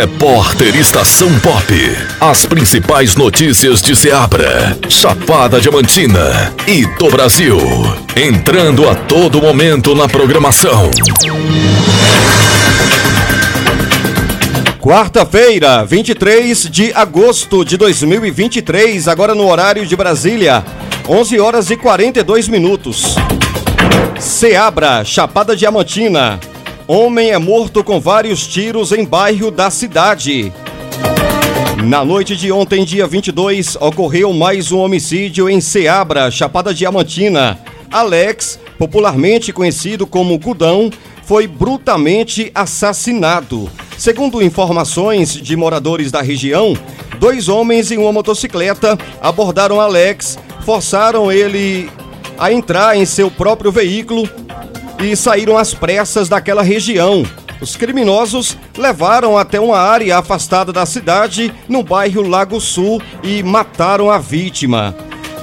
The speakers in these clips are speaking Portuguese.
Repórter Estação Pop. As principais notícias de Ceabra, Chapada Diamantina e do Brasil. Entrando a todo momento na programação. Quarta-feira, 23 de agosto de 2023, agora no horário de Brasília, 11 horas e 42 minutos. Ceabra, Chapada Diamantina. Homem é morto com vários tiros em bairro da cidade. Na noite de ontem, dia 22, ocorreu mais um homicídio em Ceabra, Chapada Diamantina. Alex, popularmente conhecido como Gudão, foi brutalmente assassinado. Segundo informações de moradores da região, dois homens em uma motocicleta abordaram Alex, forçaram ele a entrar em seu próprio veículo e saíram às pressas daquela região. Os criminosos levaram até uma área afastada da cidade, no bairro Lago Sul, e mataram a vítima.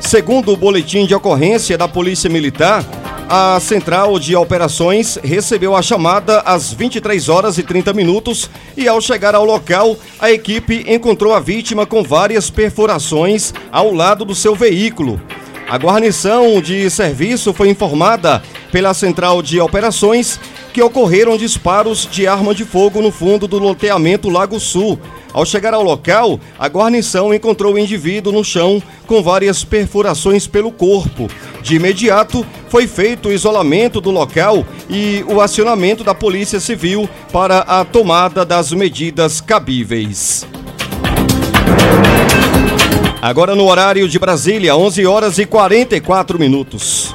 Segundo o boletim de ocorrência da Polícia Militar, a Central de Operações recebeu a chamada às 23 horas e 30 minutos e, ao chegar ao local, a equipe encontrou a vítima com várias perfurações ao lado do seu veículo. A guarnição de serviço foi informada pela Central de Operações que ocorreram disparos de arma de fogo no fundo do loteamento Lago Sul. Ao chegar ao local, a guarnição encontrou o indivíduo no chão com várias perfurações pelo corpo. De imediato, foi feito o isolamento do local e o acionamento da Polícia Civil para a tomada das medidas cabíveis. Agora no horário de Brasília, 11 horas e 44 minutos.